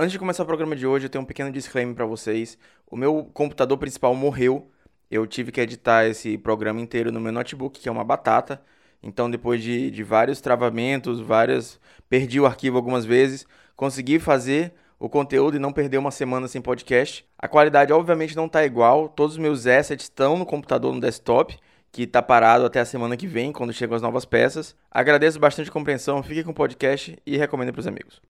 Antes de começar o programa de hoje, eu tenho um pequeno disclaimer para vocês. O meu computador principal morreu. Eu tive que editar esse programa inteiro no meu notebook, que é uma batata. Então, depois de, de vários travamentos, várias. Perdi o arquivo algumas vezes, consegui fazer o conteúdo e não perder uma semana sem podcast. A qualidade, obviamente, não está igual. Todos os meus assets estão no computador, no desktop, que está parado até a semana que vem, quando chegam as novas peças. Agradeço bastante a compreensão, fique com o podcast e recomendo para os amigos.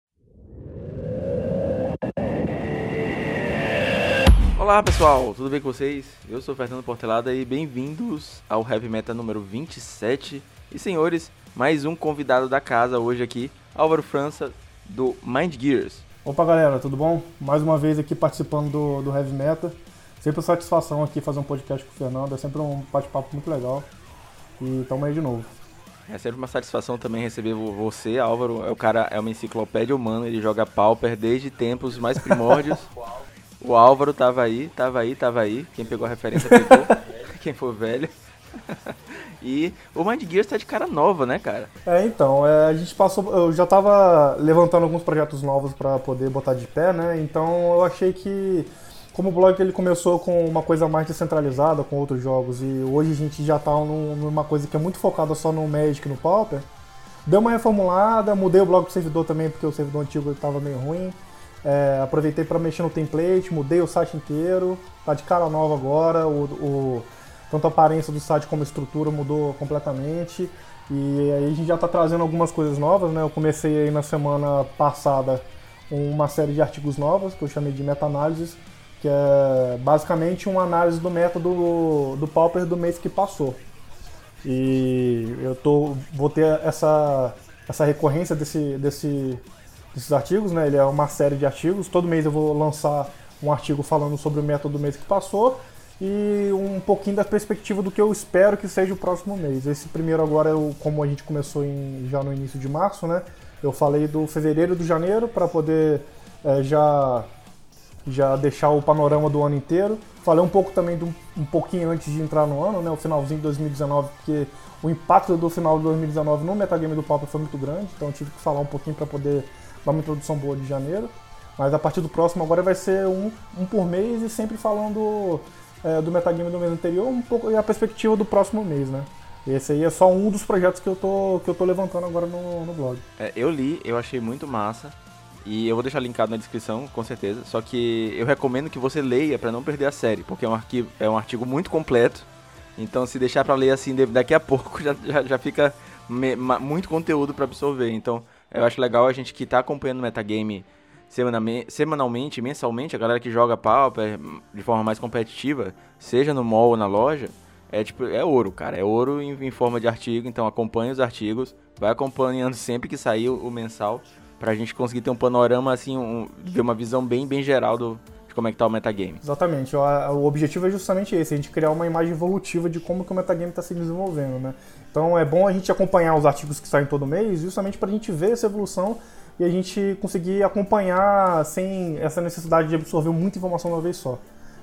Olá pessoal, tudo bem com vocês? Eu sou Fernando Portelada e bem-vindos ao Heavy Meta número 27. E senhores, mais um convidado da casa hoje aqui, Álvaro França, do Mind Gears. Opa galera, tudo bom? Mais uma vez aqui participando do, do Heavy Meta. Sempre satisfação aqui fazer um podcast com o Fernando, é sempre um bate-papo muito legal. E tamo aí de novo. É sempre uma satisfação também receber você, Álvaro. É o cara é uma enciclopédia humana, ele joga Pauper desde tempos mais primórdios. O Álvaro tava aí, tava aí, tava aí. Quem pegou a referência pegou. Quem for velho. e o Mind Gears tá de cara nova, né, cara? É, então, é, a gente passou. Eu já tava levantando alguns projetos novos para poder botar de pé, né? Então eu achei que. Como o blog ele começou com uma coisa mais descentralizada, com outros jogos, e hoje a gente já tá numa coisa que é muito focada só no Magic e no Pauper, deu uma reformulada, mudei o blog pro servidor também, porque o servidor antigo estava meio ruim. É, aproveitei para mexer no template, mudei o site inteiro, tá de cara nova agora, o, o, tanto a aparência do site como a estrutura mudou completamente. E aí a gente já está trazendo algumas coisas novas, né? Eu comecei aí na semana passada uma série de artigos novos que eu chamei de meta-análises, que é basicamente uma análise do método do, Pauper do mês que passou. E eu tô, vou ter essa, essa recorrência desse, desse, desses artigos, né? Ele é uma série de artigos. Todo mês eu vou lançar um artigo falando sobre o método do mês que passou e um pouquinho da perspectiva do que eu espero que seja o próximo mês. Esse primeiro agora, eu, como a gente começou em, já no início de março, né? Eu falei do fevereiro e do janeiro para poder é, já já deixar o panorama do ano inteiro. Falei um pouco também do, um pouquinho antes de entrar no ano, né? O finalzinho de 2019, porque o impacto do final de 2019 no metagame do Pauper foi muito grande, então tive que falar um pouquinho para poder dar uma introdução boa de janeiro. Mas a partir do próximo agora vai ser um, um por mês e sempre falando é, do metagame do mês anterior um pouco, e a perspectiva do próximo mês, né? Esse aí é só um dos projetos que eu tô, que eu tô levantando agora no, no blog. É, eu li, eu achei muito massa. E eu vou deixar linkado na descrição, com certeza. Só que eu recomendo que você leia para não perder a série, porque é um, arquivo, é um artigo muito completo. Então, se deixar para ler assim daqui a pouco, já, já, já fica me, ma, muito conteúdo para absorver. Então, eu acho legal a gente que tá acompanhando o metagame semanalmente, mensalmente, a galera que joga Pauper de forma mais competitiva, seja no mall ou na loja, é tipo, é ouro, cara. É ouro em, em forma de artigo, então acompanhe os artigos, vai acompanhando sempre que sair o, o mensal, pra gente conseguir ter um panorama, assim, um, ver uma visão bem, bem geral do, de como é que tá o metagame. Exatamente, o, o objetivo é justamente esse, a gente criar uma imagem evolutiva de como que o metagame está se desenvolvendo, né? Então é bom a gente acompanhar os artigos que saem todo mês, justamente para a gente ver essa evolução e a gente conseguir acompanhar sem essa necessidade de absorver muita informação de uma vez só.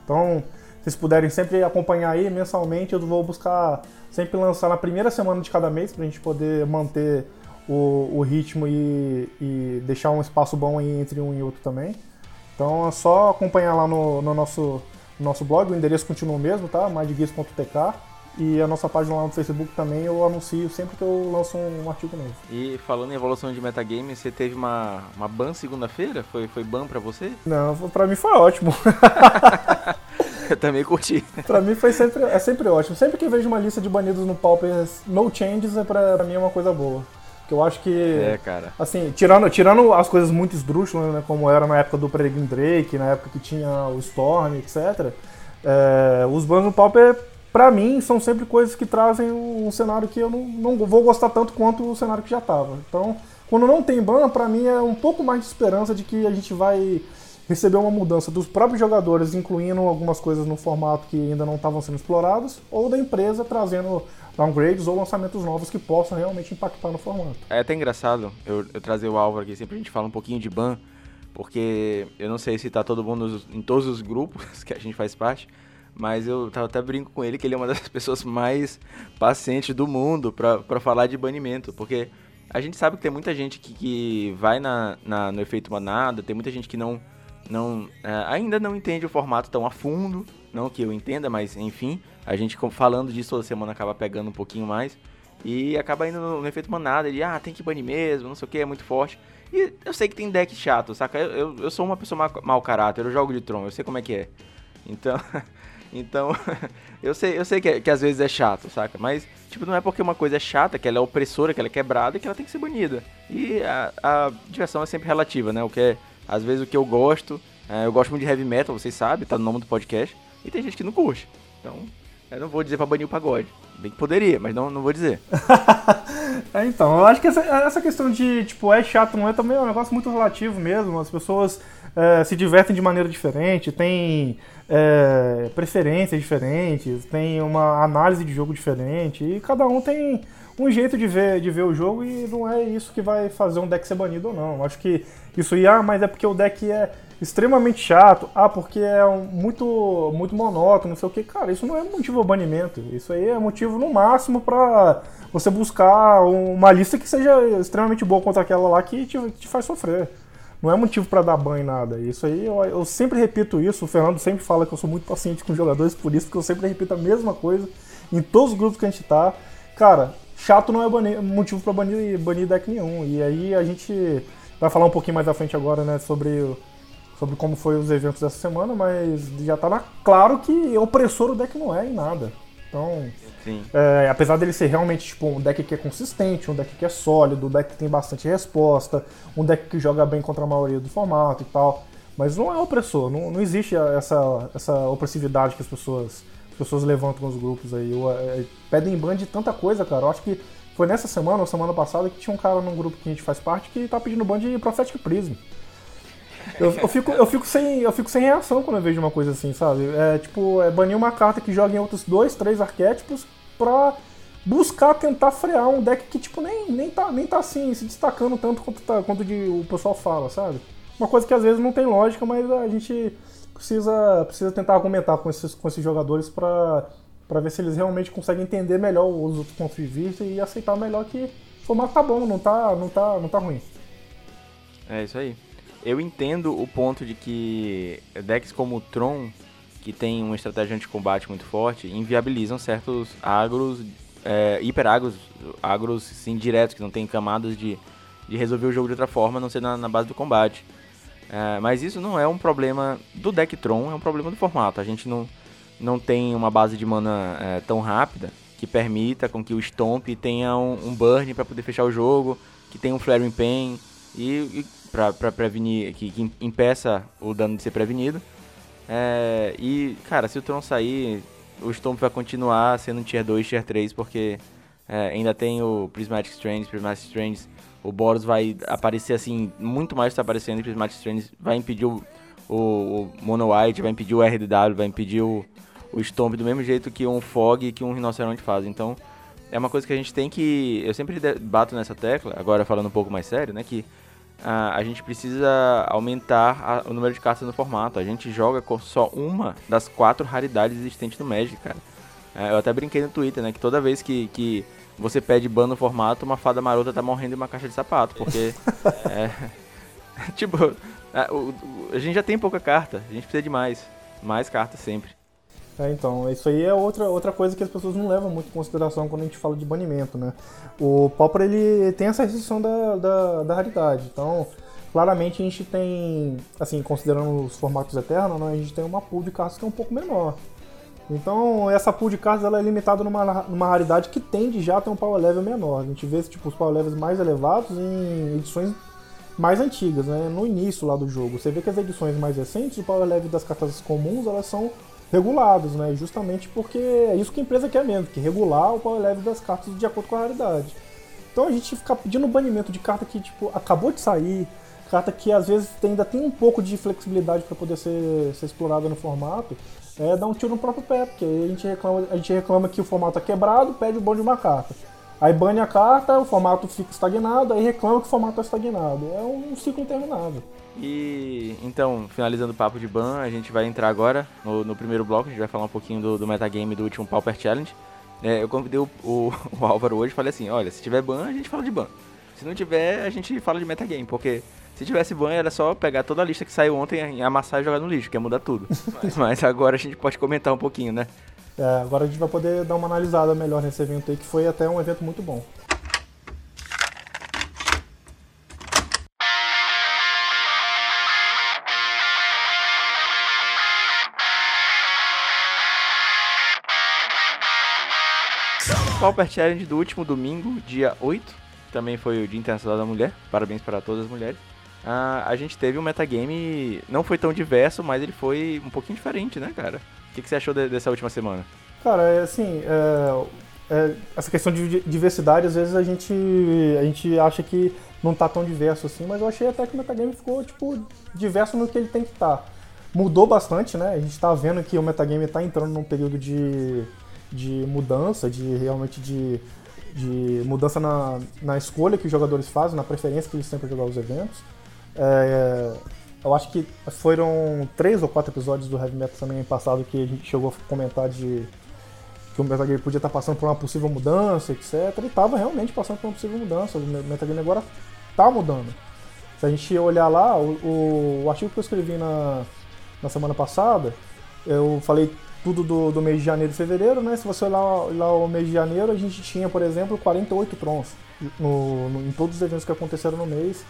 Então, se vocês puderem sempre acompanhar aí mensalmente, eu vou buscar sempre lançar na primeira semana de cada mês para a gente poder manter o, o ritmo e, e, deixar um espaço bom entre um e outro também. Então é só acompanhar lá no, no nosso, no nosso blog, o endereço continua o mesmo, tá? mindgears.tk e a nossa página lá no Facebook também eu anuncio sempre que eu lanço um artigo novo. E falando em evolução de metagame, você teve uma, uma ban segunda-feira? Foi, foi ban pra você? Não, pra mim foi ótimo. eu também curti. pra mim foi sempre, é sempre ótimo. Sempre que eu vejo uma lista de banidos no Pauper no changes, é pra, pra mim é uma coisa boa. Que eu acho que. É, cara. Assim, tirando, tirando as coisas muito esdrúxulas, né? Como era na época do Peregrine Drake, na época que tinha o Storm, etc. É, os bans no Pauper para mim, são sempre coisas que trazem um cenário que eu não, não vou gostar tanto quanto o cenário que já estava. Então, quando não tem ban, para mim é um pouco mais de esperança de que a gente vai receber uma mudança dos próprios jogadores, incluindo algumas coisas no formato que ainda não estavam sendo explorados, ou da empresa trazendo downgrades ou lançamentos novos que possam realmente impactar no formato. É até engraçado eu, eu trazer o Álvaro aqui, sempre a gente fala um pouquinho de ban, porque eu não sei se tá todo mundo em todos os grupos que a gente faz parte, mas eu até brinco com ele que ele é uma das pessoas mais pacientes do mundo para falar de banimento, porque a gente sabe que tem muita gente que, que vai na, na, no efeito manada, tem muita gente que não, não é, ainda não entende o formato tão a fundo, não que eu entenda, mas enfim, a gente falando disso toda semana acaba pegando um pouquinho mais e acaba indo no, efeito manada, de ah, tem que banir mesmo, não sei o que, é muito forte. E eu sei que tem deck chato, saca? Eu, eu, eu sou uma pessoa mau, mau caráter, eu jogo de Tron, eu sei como é que é. Então, então eu sei, eu sei que, que às vezes é chato, saca? Mas, tipo, não é porque uma coisa é chata, que ela é opressora, que ela é quebrada, que ela tem que ser banida. E a, a diversão é sempre relativa, né? O que é, às vezes o que eu gosto, é, eu gosto muito de heavy metal, vocês sabem, tá no nome do podcast. E tem gente que não curte. Então, eu não vou dizer pra banir o pagode. Bem que poderia, mas não, não vou dizer. é, então, eu acho que essa, essa questão de, tipo, é chato, não é também é um negócio muito relativo mesmo. As pessoas é, se divertem de maneira diferente, têm é, preferências diferentes, tem uma análise de jogo diferente, e cada um tem um jeito de ver, de ver o jogo e não é isso que vai fazer um deck ser banido ou não. Acho que isso ia, ah, mas é porque o deck é extremamente chato, ah, porque é um, muito, muito monótono, não sei o que. Cara, isso não é motivo ao banimento. Isso aí é motivo no máximo para você buscar uma lista que seja extremamente boa contra aquela lá que te, te faz sofrer. Não é motivo para dar banho nada. Isso aí, eu, eu, sempre repito isso. O Fernando sempre fala que eu sou muito paciente com jogadores, por isso que eu sempre repito a mesma coisa em todos os grupos que a gente tá. Cara, chato não é banir, motivo para banir, banir deck nenhum. E aí a gente vai falar um pouquinho mais à frente agora, né, sobre sobre como foi os eventos dessa semana, mas já tá claro que opressor o deck não é em nada. Então, é, apesar dele ser realmente tipo, um deck que é consistente, um deck que é sólido, um deck que tem bastante resposta, um deck que joga bem contra a maioria do formato e tal, mas não é opressor, não, não existe essa, essa opressividade que as pessoas, as pessoas levantam nos grupos aí. Eu, é, pedem ban de tanta coisa, cara. Eu acho que foi nessa semana ou semana passada que tinha um cara num grupo que a gente faz parte que tá pedindo ban de Prophetic Prism. Eu, eu, fico, eu, fico sem, eu fico sem reação quando eu vejo uma coisa assim, sabe? É tipo, é banir uma carta que joga em outros dois, três arquétipos pra buscar tentar frear um deck que, tipo, nem, nem, tá, nem tá assim, se destacando tanto quanto, tá, quanto de, o pessoal fala, sabe? Uma coisa que às vezes não tem lógica, mas a gente precisa, precisa tentar argumentar com esses, com esses jogadores pra, pra ver se eles realmente conseguem entender melhor os outros pontos de vista e aceitar melhor que o formato tá bom, não tá, não tá, não tá ruim. É isso aí eu entendo o ponto de que decks como o Tron, que tem uma estratégia de combate muito forte, inviabilizam certos agros, é, hiper agros, agros sim, diretos, que não tem camadas de, de resolver o jogo de outra forma, a não ser na, na base do combate. É, mas isso não é um problema do deck Tron, é um problema do formato. A gente não, não tem uma base de mana é, tão rápida que permita com que o Stomp tenha um, um burn para poder fechar o jogo, que tenha um Flaring Pain e, e para prevenir, que, que, impeça o dano de ser prevenido. É, e, cara, se o Tron sair, o Stomp vai continuar sendo Tier 2, Tier 3, porque é, ainda tem o Prismatic Strange, Prismatic Strange, o Boros vai aparecer assim, muito mais está aparecendo, e Prismatic Strange vai impedir o, o, o Mono White, vai impedir o RDW, vai impedir o, o Stomp do mesmo jeito que um Fog e que um Rinoceronte faz. Então, é uma coisa que a gente tem que. Eu sempre bato nessa tecla, agora falando um pouco mais sério, né? Que a, a gente precisa aumentar a, o número de cartas no formato. A gente joga com só uma das quatro raridades existentes no Magic, cara. É, eu até brinquei no Twitter, né? Que toda vez que, que você pede ban no formato, uma fada marota tá morrendo em uma caixa de sapato. Porque. é, tipo, a, a gente já tem pouca carta, a gente precisa de mais. Mais cartas sempre. É, então, isso aí é outra, outra coisa que as pessoas não levam muito em consideração quando a gente fala de banimento, né? O Pauper, ele tem essa restrição da, da, da raridade, então, claramente a gente tem, assim, considerando os formatos eternos, né, a gente tem uma pool de cartas que é um pouco menor. Então, essa pool de cartas ela é limitada numa, numa raridade que tende já a ter um power level menor. A gente vê tipo, os power levels mais elevados em edições mais antigas, né? no início lá do jogo. Você vê que as edições mais recentes, o power level das cartas comuns, elas são regulados, né? Justamente porque é isso que a empresa quer mesmo, que regular o power level das cartas de acordo com a raridade. Então a gente ficar pedindo banimento de carta que tipo acabou de sair, carta que às vezes ainda tem um pouco de flexibilidade para poder ser, ser explorada no formato, é dar um tiro no próprio pé, porque aí a gente reclama, a gente reclama que o formato é quebrado, pede o bom de uma carta. Aí bane a carta, o formato fica estagnado, aí reclama que o formato está estagnado. É um ciclo interminável. E então, finalizando o papo de ban, a gente vai entrar agora no, no primeiro bloco, a gente vai falar um pouquinho do, do metagame do último Pauper Challenge. É, eu convidei o, o, o, Álvaro hoje e falei assim, olha, se tiver ban, a gente fala de ban. Se não tiver, a gente fala de metagame, porque se tivesse banho, era só pegar toda a lista que saiu ontem, amassar e jogar no lixo, que ia mudar tudo. Mas agora a gente pode comentar um pouquinho, né? É, agora a gente vai poder dar uma analisada melhor nesse evento aí, que foi até um evento muito bom. Pauper Challenge do último domingo, dia 8, também foi o Dia Internacional da Mulher, parabéns para todas as mulheres. Ah, a gente teve um metagame, não foi tão diverso, mas ele foi um pouquinho diferente, né, cara? O que, que você achou de, dessa última semana? Cara, é assim, é, é, essa questão de diversidade, às vezes a gente, a gente acha que não tá tão diverso assim, mas eu achei até que o metagame ficou, tipo, diverso no que ele tem que estar. Tá. Mudou bastante, né? A gente tá vendo que o metagame tá entrando num período de de mudança, de realmente de, de mudança na, na escolha que os jogadores fazem, na preferência que eles têm para jogar os eventos. É, eu acho que foram três ou quatro episódios do Heavy Metal também passado que a gente chegou a comentar de que o Metal Gear podia estar passando por uma possível mudança, etc. E estava realmente passando por uma possível mudança. O Metal agora está mudando. Se a gente olhar lá, o, o, o artigo que eu escrevi na, na semana passada, eu falei tudo do, do mês de janeiro e fevereiro, né? Se você olhar lá o mês de janeiro, a gente tinha, por exemplo, 48 trons no, no, em todos os eventos que aconteceram no mês,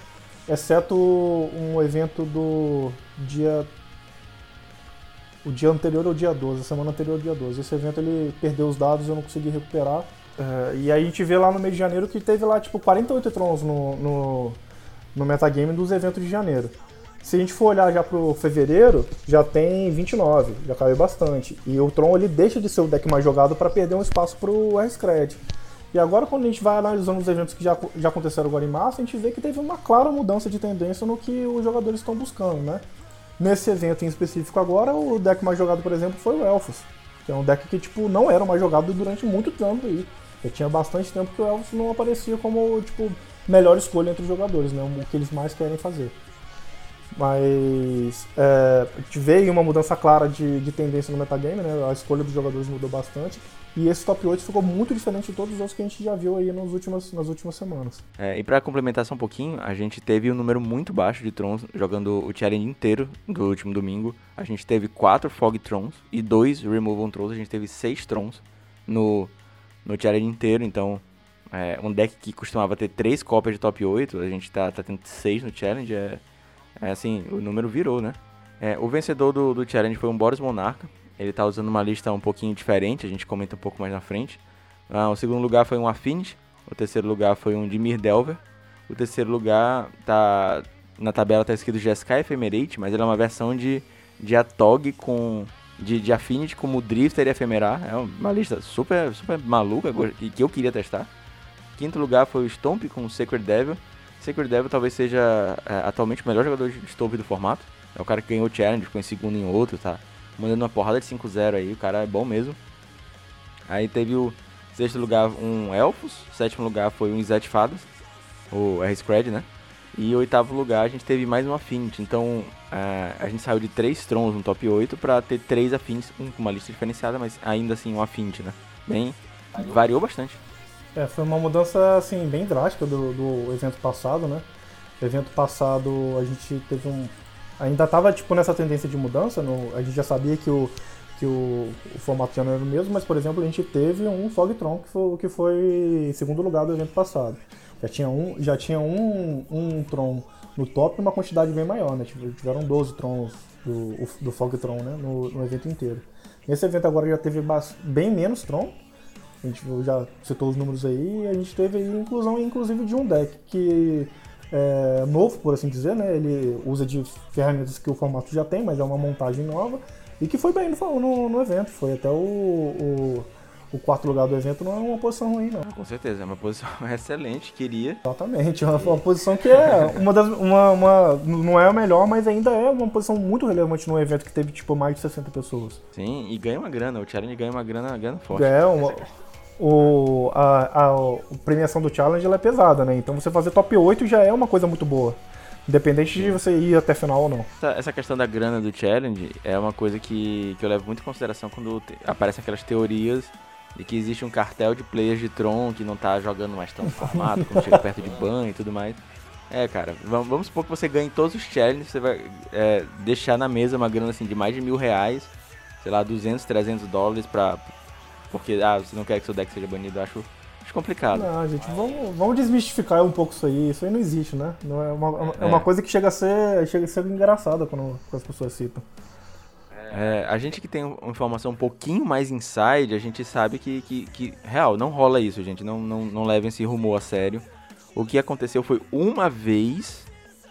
exceto um evento do dia o dia anterior ao dia 12, a semana anterior ao dia 12. Esse evento ele perdeu os dados eu não consegui recuperar. Uh, e aí a gente vê lá no mês de janeiro que teve lá tipo 48 trons no, no, no metagame dos eventos de janeiro. Se a gente for olhar já pro fevereiro, já tem 29, já caiu bastante. E o Tron ele deixa de ser o deck mais jogado para perder um espaço pro R-Scred. E agora, quando a gente vai analisando os eventos que já, já aconteceram agora em março, a gente vê que teve uma clara mudança de tendência no que os jogadores estão buscando, né? Nesse evento em específico agora, o deck mais jogado, por exemplo, foi o Elfos, que é um deck que tipo não era mais jogado durante muito tempo aí. Já tinha bastante tempo que o Elfos não aparecia como tipo melhor escolha entre os jogadores, né? O que eles mais querem fazer. Mas é, veio uma mudança clara de, de tendência no metagame, né? A escolha dos jogadores mudou bastante. E esse top 8 ficou muito diferente de todos os outros que a gente já viu aí nas últimas, nas últimas semanas. É, e para complementar só um pouquinho, a gente teve um número muito baixo de Trons jogando o challenge inteiro do último domingo. A gente teve 4 Fog Trons e 2 Removal Trons. A gente teve 6 Trons no, no challenge inteiro. Então, é, um deck que costumava ter 3 cópias de top 8, a gente tá, tá tendo 6 no challenge. É, é assim, o número virou, né? É, o vencedor do, do challenge foi um Boris Monarca. Ele tá usando uma lista um pouquinho diferente, a gente comenta um pouco mais na frente. Ah, o segundo lugar foi um Affinity. O terceiro lugar foi um Dimir Delver. O terceiro lugar tá. Na tabela tá escrito GSK Ephemerate, mas ele é uma versão de, de Atog com. De, de Affinity como Drifter e Ephemerar. É uma lista super, super maluca que, que eu queria testar. Quinto lugar foi o Stomp com o Sacred Devil. Sacred Devil talvez seja é, atualmente o melhor jogador de Stove do formato. É o cara que ganhou o challenge, ficou em segundo em outro, tá? Mandando uma porrada de 5-0 aí, o cara é bom mesmo. Aí teve o sexto lugar um Elfos, sétimo lugar foi um Izet Fadas, o R-Scred, né? E oitavo lugar a gente teve mais um Affinity. Então é, a gente saiu de três Trons no top 8 para ter três Affinities, um com uma lista diferenciada, mas ainda assim um Affinity, né? Bem, variou bastante. É, foi uma mudança assim bem drástica do, do evento passado, né? O evento passado a gente teve um ainda estava tipo nessa tendência de mudança, no, a gente já sabia que o que o, o, formato já não era o mesmo, mas por exemplo a gente teve um Fogtron que foi que foi segundo lugar do evento passado. Já tinha um já tinha um, um Tron no top uma quantidade bem maior, né? Tipo, tiveram 12 Trons do, do Fogtron, né? No, no evento inteiro. Nesse evento agora já teve bem menos Tron, a gente já citou os números aí, e a gente teve a inclusão, inclusive, de um deck que é novo, por assim dizer, né? Ele usa de ferramentas que o formato já tem, mas é uma montagem nova, e que foi bem no, no, no evento. Foi até o, o, o, quarto lugar do evento, não é uma posição ruim, não. Com certeza, é uma posição excelente, queria. Exatamente, uma, uma posição que é uma das. Uma, uma, não é a melhor, mas ainda é uma posição muito relevante num evento que teve tipo mais de 60 pessoas. Sim, e ganha uma grana, o Challenge ganha uma grana, grana forte. É, uma o, a, a, a, premiação do challenge é pesada, né? Então você fazer top 8 já é uma coisa muito boa. Independente de você ir até final ou não. Essa, essa questão da grana do challenge é uma coisa que, que eu levo muito em consideração quando te, aparecem aquelas teorias de que existe um cartel de players de Tron que não tá jogando mais tão formato, quando chega perto de ban e tudo mais. É, cara, vamos, vamos supor que você ganhe todos os challenges, você vai é, deixar na mesa uma grana assim de mais de mil reais, sei lá, 200, 300 dólares pra. Porque, ah, você não quer que seu deck seja banido, eu acho, acho complicado. Não, gente, vamos, vamos desmistificar um pouco isso aí. Isso aí não existe, né? Não é, uma, é uma é. coisa que chega a ser, chega a ser engraçada quando, quando as pessoas citam. É, a gente que tem uma informação um pouquinho mais inside, a gente sabe que, que, que real, não rola isso, gente. Não, não, não levem esse rumor a sério. O que aconteceu foi uma vez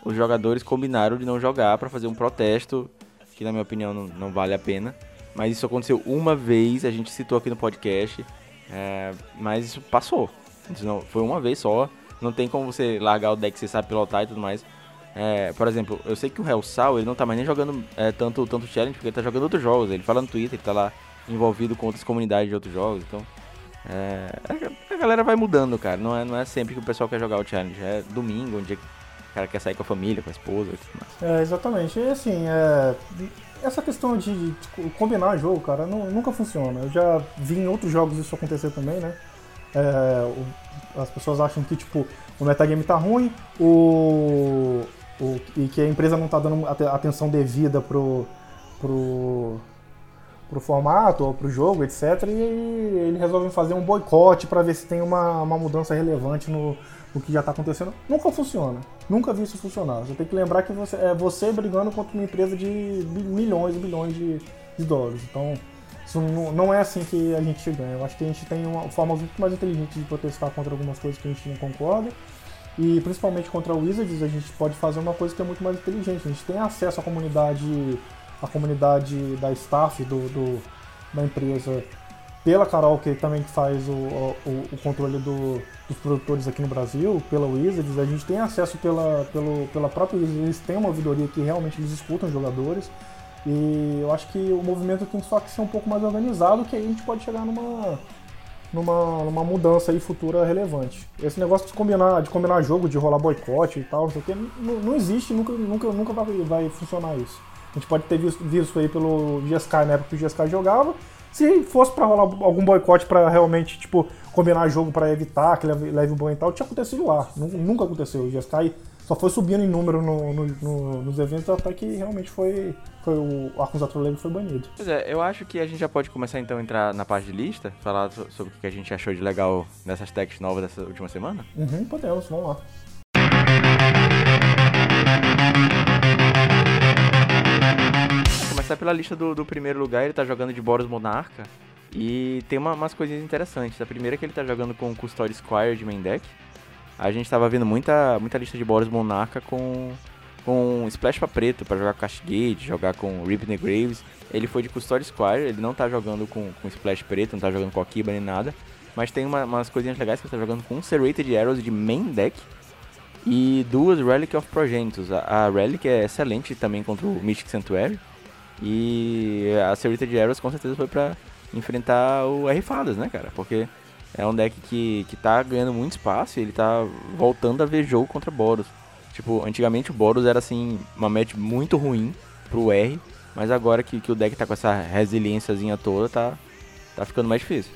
os jogadores combinaram de não jogar para fazer um protesto, que na minha opinião não, não, vale a pena. Mas isso aconteceu uma vez, a gente citou aqui no podcast, é, mas isso passou. Não, foi uma vez só. Não tem como você largar o deck que você sabe pilotar e tudo mais. É, por exemplo, eu sei que o Hellsal, ele não tá mais nem jogando é, tanto, tanto challenge, porque ele tá jogando outros jogos. Ele fala no Twitter, ele tá lá envolvido com outras comunidades de outros jogos, então... É, a galera vai mudando, cara. Não é, não é sempre que o pessoal quer jogar o challenge. É domingo, um dia que o cara quer sair com a família, com a esposa. É, exatamente. E assim, é, essa questão de, de, combinar jogo, cara, não, nunca funciona. Eu já vi em outros jogos isso acontecer também, né? É, o, as pessoas acham que, tipo, o metagame tá ruim, o, o, e que a empresa não tá dando atenção devida pro, pro, pro formato ou pro jogo, etc. E eles resolvem fazer um boicote para ver se tem uma, uma mudança relevante no, no que já está acontecendo. Nunca funciona. Nunca vi isso funcionar. Você tem que lembrar que você é você brigando contra uma empresa de milhões e bilhões de, de dólares. Então, isso não, não, é assim que a gente ganha. Eu acho que a gente tem uma forma muito mais inteligente de protestar contra algumas coisas que a gente não concorda. E principalmente contra o Wizards, a gente pode fazer uma coisa que é muito mais inteligente. A gente tem acesso à comunidade a comunidade da staff do, do da empresa pela Carol, que também faz o, o, o controle do, dos produtores aqui no Brasil, pela Wizards, a gente tem acesso pela, pelo, pela própria Wizards, eles têm uma ouvidoria que realmente eles escutam os jogadores. E eu acho que o movimento tem só que ser um pouco mais organizado, que aí a gente pode chegar numa, numa, numa mudança aí futura relevante. Esse negócio de combinar, de combinar jogo, de rolar boicote e tal, não não, não existe, nunca, nunca, nunca vai, vai funcionar isso. A gente pode ter visto, visto aí pelo GSK na época que o GSK jogava. Se fosse para rolar algum boicote para realmente, tipo, combinar jogo para evitar que leve, leve banho e tal, tinha acontecido lá. Nunca aconteceu. O GSK só foi subindo em número no, no, no, nos eventos até que realmente foi, foi o Arcus Leve foi banido. Pois é, eu acho que a gente já pode começar então a entrar na parte de lista, falar sobre o que a gente achou de legal nessas techs novas dessa última semana? Uhum, podemos, vamos lá. Pela lista do, do primeiro lugar, ele tá jogando de Boros Monarca. E tem uma, umas coisinhas interessantes. A primeira é que ele tá jogando com Custody Squire de main deck. A gente tava vendo muita, muita lista de Boros Monarca com, com Splash pra preto, para jogar com Castigate, jogar com Rip the Graves. Ele foi de Custody Squire, ele não tá jogando com, com Splash preto, não tá jogando com Akiba nem nada. Mas tem uma, umas coisinhas legais que ele tá jogando com Serrated Arrows de main deck. E duas Relic of Progenitus. A, a Relic é excelente também contra o Mystic Sanctuary. E a Serita de Arrows com certeza foi pra enfrentar o R-Fadas, né, cara? Porque é um deck que, que tá ganhando muito espaço e ele tá voltando a ver jogo contra Boros. Tipo, antigamente o Boros era assim, uma match muito ruim pro R, mas agora que, que o deck tá com essa resiliênciazinha toda, tá, tá ficando mais difícil.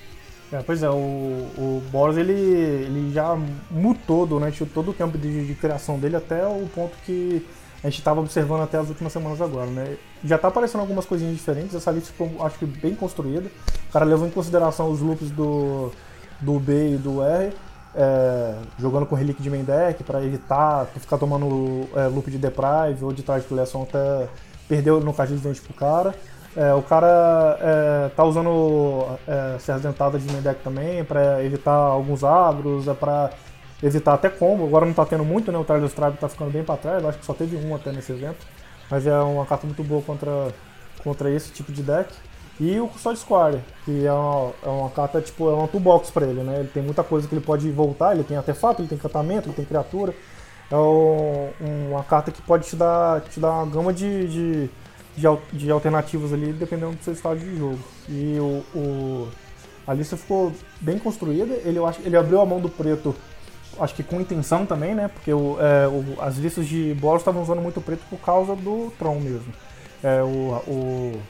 É, pois é, o, o Boros ele, ele já mutou durante todo o tempo de, de criação dele até o ponto que a gente estava observando até as últimas semanas agora, né? Já está aparecendo algumas coisinhas diferentes, essa lista ficou, acho que bem construída. O cara levou em consideração os loops do, do B e do R, é, jogando com relic de main deck para evitar ficar tomando é, loop de deprive ou de target collection até perder no card de dente pro cara. É, o cara é, tá usando é, serras dentadas de main deck também para evitar alguns agros, é para evitar até combo. Agora não está tendo muito, né? O Tyler Stripe está ficando bem para trás. Acho que só teve um até nesse evento. Mas é uma carta muito boa contra, contra esse tipo de deck. E o Custode Squire, que é uma, é uma carta, tipo, é uma toolbox para ele, né? Ele tem muita coisa que ele pode voltar, ele tem artefato, ele tem encantamento, ele tem criatura. É um, uma carta que pode te dar, te dar uma gama de, de, de, de alternativas ali, dependendo do seu estado de jogo. E o, o, a lista ficou bem construída, ele, eu acho, ele abriu a mão do preto acho que com intenção também, né? Porque o, é, o, as listas de bolas estavam usando muito preto por causa do Tron mesmo. É, o, o,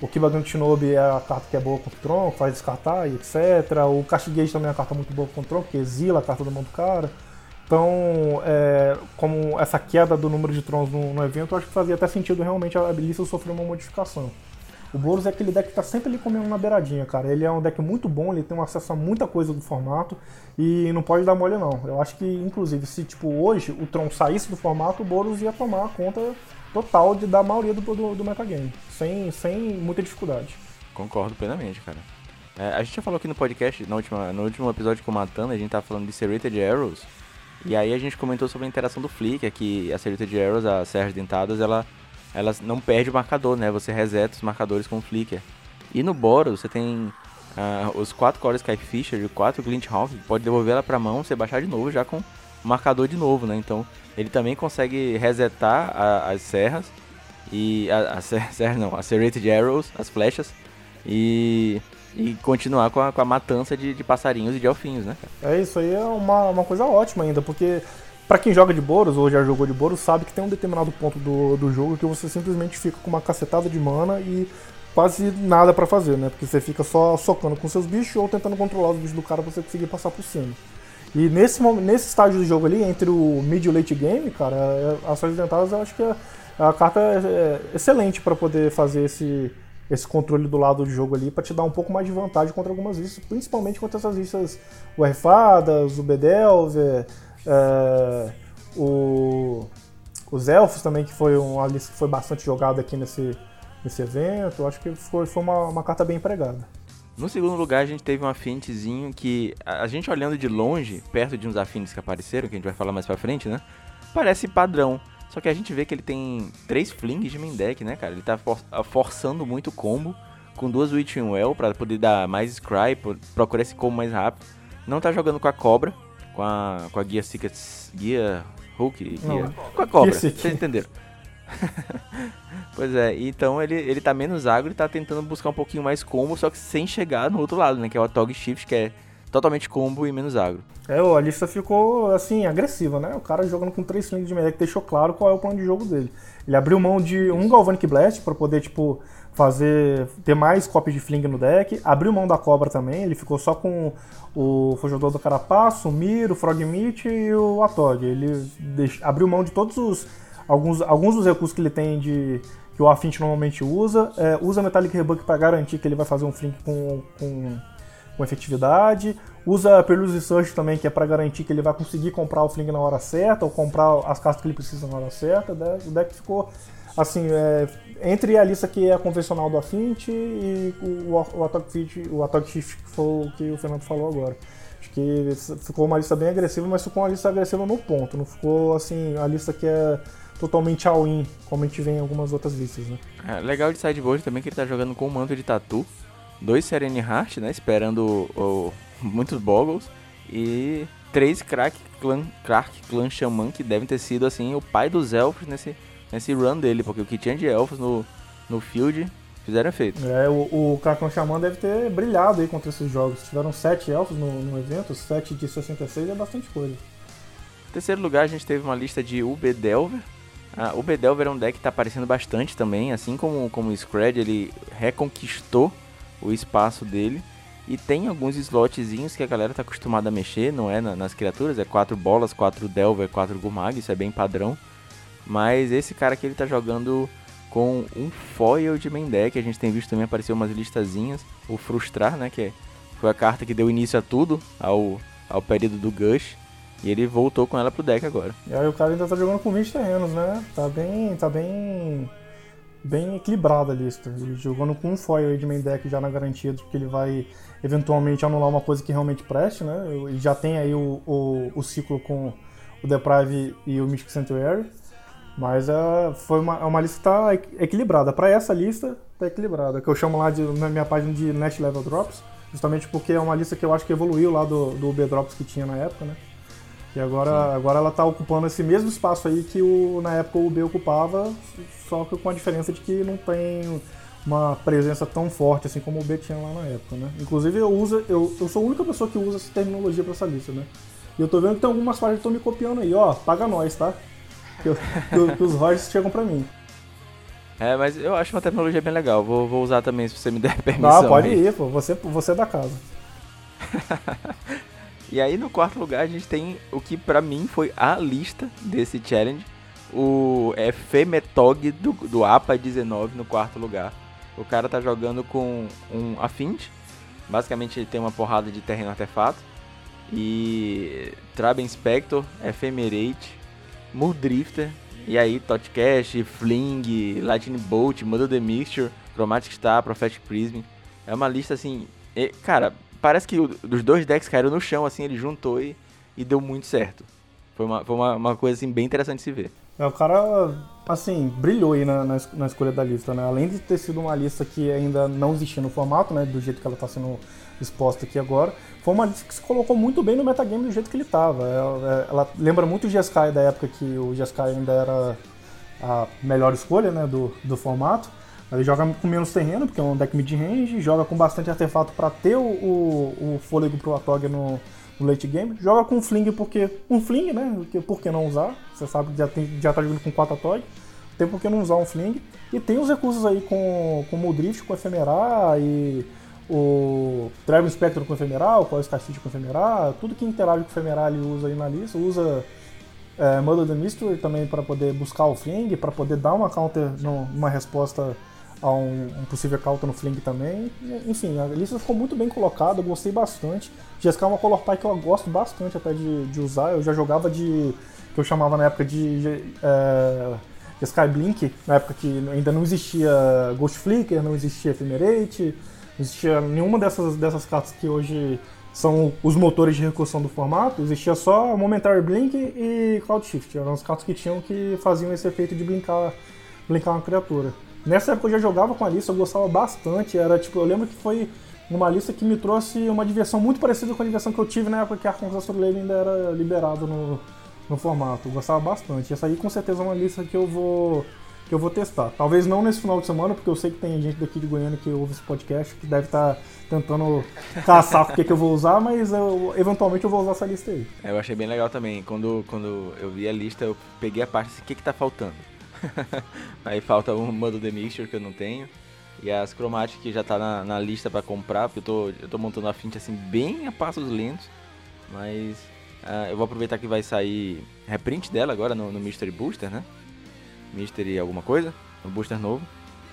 O Kibagan Shinobi é a carta que é boa contra o Tron, faz descartar e etc. O Castigate também é uma carta muito boa contra o Tron, que exila a carta do mão do cara. Então, é, como essa queda do número de Trons no, no, evento, acho que fazia até sentido realmente a Belissa sofrer uma modificação. O Boros é aquele deck que tá sempre ali comendo na beiradinha, cara. Ele é um deck muito bom, ele tem um acesso a muita coisa do formato e não pode dar mole não. Eu acho que, inclusive, se tipo hoje o Tron saísse do formato, o Boros ia tomar conta total de, da maioria do, do, do metagame, sem, sem muita dificuldade. Concordo plenamente, cara. É, a gente já falou aqui no podcast, no último, no último episódio com o Matana, a gente tava falando de Serrated Arrows, e aí a gente comentou sobre a interação do Flicker, que a Serrated Arrows, a Serras Dentadas, ela ela não perde o marcador, né? Você reseta os marcadores com o Flicker. E no Boros você tem uh, os 4 Core Sky Fisher e o 4 Glint Hawk, pode devolver ela pra mão, você baixar de novo já com o marcador de novo, né? Então ele também consegue resetar a, as serras e a, a serra não, as serrated arrows, as flechas e e continuar com a, com a matança de, de passarinhos e de elfinhos, né? É isso aí é uma, uma coisa ótima ainda, porque para quem joga de Boros ou já jogou de Boros, sabe que tem um determinado ponto do, do jogo que você simplesmente fica com uma cacetada de mana e quase nada para fazer, né? Porque você fica só socando com seus bichos ou tentando controlar os bichos do cara pra você conseguir passar por cima. E nesse, nesse estágio do jogo ali, entre o mid e o late game, cara, é, as Ações Dentadas eu acho que a, a carta é, é excelente para poder fazer esse, esse controle do lado do jogo ali para te dar um pouco mais de vantagem contra algumas listas, principalmente contra essas listas o Erfadas, o Bedelver, é, o, os Elfos também, que foi uma lista que foi bastante jogada aqui nesse, nesse evento. Acho que foi, foi uma, uma carta bem empregada. No segundo lugar, a gente teve um afintezinho que, a gente olhando de longe, perto de uns afintes que apareceram, que a gente vai falar mais pra frente, né? Parece padrão. Só que a gente vê que ele tem três flings de main deck, né, cara? Ele tá for forçando muito o combo, com duas Witching Well pra poder dar mais Scry, procurar esse combo mais rápido. Não tá jogando com a cobra, com a, com a guia Secrets, guia Hulk, guia, com a cobra, vocês entenderam. pois é, então ele, ele tá menos agro e tá tentando buscar um pouquinho mais combo, só que sem chegar no outro lado, né? Que é o Tog Shift, que é totalmente combo e menos agro. É, a lista ficou, assim, agressiva, né? O cara jogando com três slings de melee que deixou claro qual é o plano de jogo dele. Ele abriu mão de um Galvanic Blast para poder, tipo, fazer ter mais cópias de Fling no deck. Abriu mão da cobra também, ele ficou só com o Fujodor do Carapaço, o Mir, o Frogmeat e o Atog. Ele abriu mão de todos os alguns, alguns dos recursos que ele tem de que o Affinity normalmente usa. É, usa Metallic Rebuck para garantir que ele vai fazer um Fling com, com, com efetividade. Usa Perluse Search também, que é para garantir que ele vai conseguir comprar o Fling na hora certa, ou comprar as cartas que ele precisa na hora certa. O deck ficou assim, é, entre a lista que é convencional do Affinity e o, o Fit, o Attack Shift, que foi o que o Fernando falou agora. Acho que ficou uma lista bem agressiva, mas ficou uma lista agressiva no ponto. Não ficou assim, a lista que é totalmente all-in, como a gente vê em algumas outras listas, né? É, legal de sideboard também que ele tá jogando com o manto de tatu, dois Serene Heart, né, esperando o, muitos Boggles, e três Crack Clan, Crack Clan Shaman, que devem ter sido, assim, o pai dos elfos nesse, nesse run dele, porque o que tinha de elfos no, no field fizeram efeito. É, o, o Clan Shaman deve ter brilhado aí contra esses jogos. Tiveram sete elfos no, no evento, sete de 66 é bastante coisa. Em terceiro lugar, a gente teve uma lista de UB Delver. Ah, o Bedelver é um deck que está aparecendo bastante também, assim como, como o Scred, ele reconquistou o espaço dele. E tem alguns slotzinhos que a galera tá acostumada a mexer, não é? nas criaturas, é quatro bolas, quatro Delver, quatro Gurmag, isso é bem padrão. Mas esse cara aqui ele tá jogando com um foil de main deck, a gente tem visto também aparecer umas listazinhas, o Frustrar, né, que foi a carta que deu início a tudo, ao, ao período do Gush. E ele voltou com ela pro deck agora. E aí o cara ainda tá jogando com 20 terrenos, né? Tá bem. tá bem. bem equilibrada a lista. Ele jogando com um foil de main deck já na garantia de que ele vai eventualmente anular uma coisa que realmente preste, né? Ele já tem aí o, o, o ciclo com o Deprive e o Mystic Sanctuary. Mas é, foi uma, é uma lista que tá equilibrada. Para essa lista, tá equilibrada. Que eu chamo lá de, na minha página de Net Level Drops. Justamente porque é uma lista que eu acho que evoluiu lá do, do B Drops que tinha na época, né? E agora, agora ela está ocupando esse mesmo espaço aí que o, na época o B ocupava, só que com a diferença de que não tem uma presença tão forte assim como o B tinha lá na época, né? Inclusive eu uso, eu, eu sou a única pessoa que usa essa terminologia para essa lista, né? E eu tô vendo que tem algumas páginas que estão me copiando aí, ó, paga nós, tá? Que, eu, que, os royalties chegam para mim. É, mas eu acho uma tecnologia bem legal. Vou, vou usar também se você me der permissão. Não, pode aí. ir, pô. Você, você é da casa. e aí no quarto lugar a gente tem o que pra mim foi a lista desse challenge. O é Femetog do, do APA 19 no quarto lugar. O cara tá jogando com um Affinity. Basicamente ele tem uma porrada de terreno artefato. E Traben Spector, Ephemerate, Muldrifter, e aí Totcash, Fling, Lightning Bolt, Mother the Mixture, Chromatic Star, Prophetic Prism. É uma lista assim. E, cara, parece que os dois decks caíram no chão, assim, ele juntou e, e deu muito certo. Foi, uma, foi uma, uma coisa assim, bem interessante de se ver. É, o cara, assim, brilhou aí na, na, na, escolha da lista, né? Além de ter sido uma lista que ainda não existia no formato, né? Do jeito que ela está sendo exposta aqui agora, foi uma lista que se colocou muito bem no metagame do jeito que ele estava. Ela, é, ela, lembra muito o Jeskai da época que o Jeskai ainda era a melhor escolha, né? Do, do formato. Ele joga com menos terreno, porque é um deck mid-range, joga com bastante artefato para ter o, o, o fôlego pro Atog no, no late game. Joga com Fling porque. Um Fling, né? Porque, por que não usar? Você sabe que já, tem, já tá jogando com 4 Atog. Tem por que não usar um Fling. E tem os recursos aí com, com o Drift, com Ephemerar e o Dragon Spectre com Ephemeral, com o Scarcity com Ephemeral, tudo que interage com Ephemeral ele usa aí na lista. Usa é, Mother the Mystery também para poder buscar o Fling, para poder dar uma counter, uma resposta a um, um, possível counter no Fling também. Enfim, a lista ficou muito bem colocada, gostei bastante. GSK é uma color pie que eu gosto bastante até de, de usar. Eu já jogava de. que eu chamava na época de. É, Sky Blink, na época que ainda não existia Ghost Flicker, não existia Ephemerate, existia nenhuma dessas, dessas cartas que hoje são os motores de recursão do formato, existia só Momentary Blink e Cloud Shift. Eram as cartas que tinham que faziam esse efeito de blinkar, blinkar uma criatura. Nessa época eu já jogava com a lista, eu gostava bastante. Era tipo, eu lembro que foi uma lista que me trouxe uma diversão muito parecida com a diversão que eu tive na época que a Arkham Astrolabe ainda era liberado no, no formato. Eu gostava bastante. Essa aí com certeza é uma lista que eu vou que eu vou testar. Talvez não nesse final de semana, porque eu sei que tem gente daqui de Goiânia que ouve esse podcast que deve estar tá tentando caçar o que, que eu vou usar, mas eu, eventualmente eu vou usar essa lista aí. É, eu achei bem legal também. Quando, quando eu vi a lista, eu peguei a parte assim, o que, que tá faltando? Aí falta um Mundo The Mixture que eu não tenho. E as Chromatic que já tá na, na lista para comprar, porque eu tô, eu tô montando a Fint assim bem a passos lentos. Mas uh, eu vou aproveitar que vai sair reprint dela agora no, no Mystery Booster, né? Mystery alguma coisa, no Booster novo.